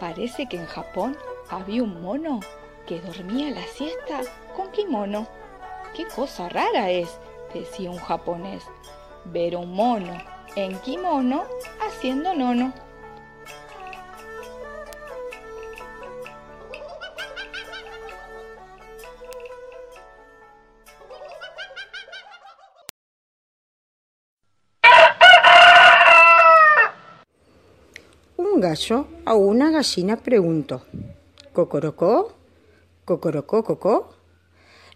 Parece que en Japón había un mono que dormía la siesta con kimono. ¡Qué cosa rara es! decía un japonés. Ver un mono en kimono haciendo nono. Un gallo a una gallina preguntó, ¿Cocorocó? ¿Cocorocó, cocó?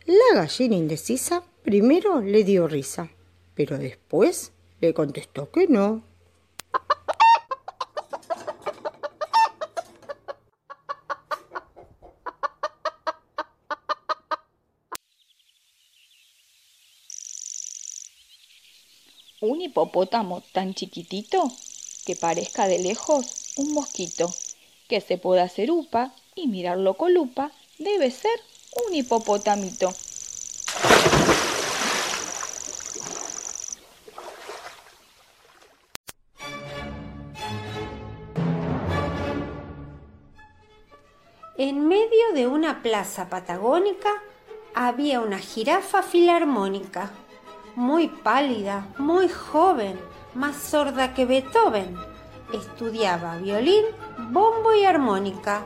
La gallina indecisa primero le dio risa, pero después le contestó que no. Un hipopótamo tan chiquitito que parezca de lejos un mosquito, que se pueda hacer upa y mirarlo con lupa, debe ser un hipopotamito. En medio de una plaza patagónica había una jirafa filarmónica, muy pálida, muy joven, más sorda que Beethoven. Estudiaba violín, bombo y armónica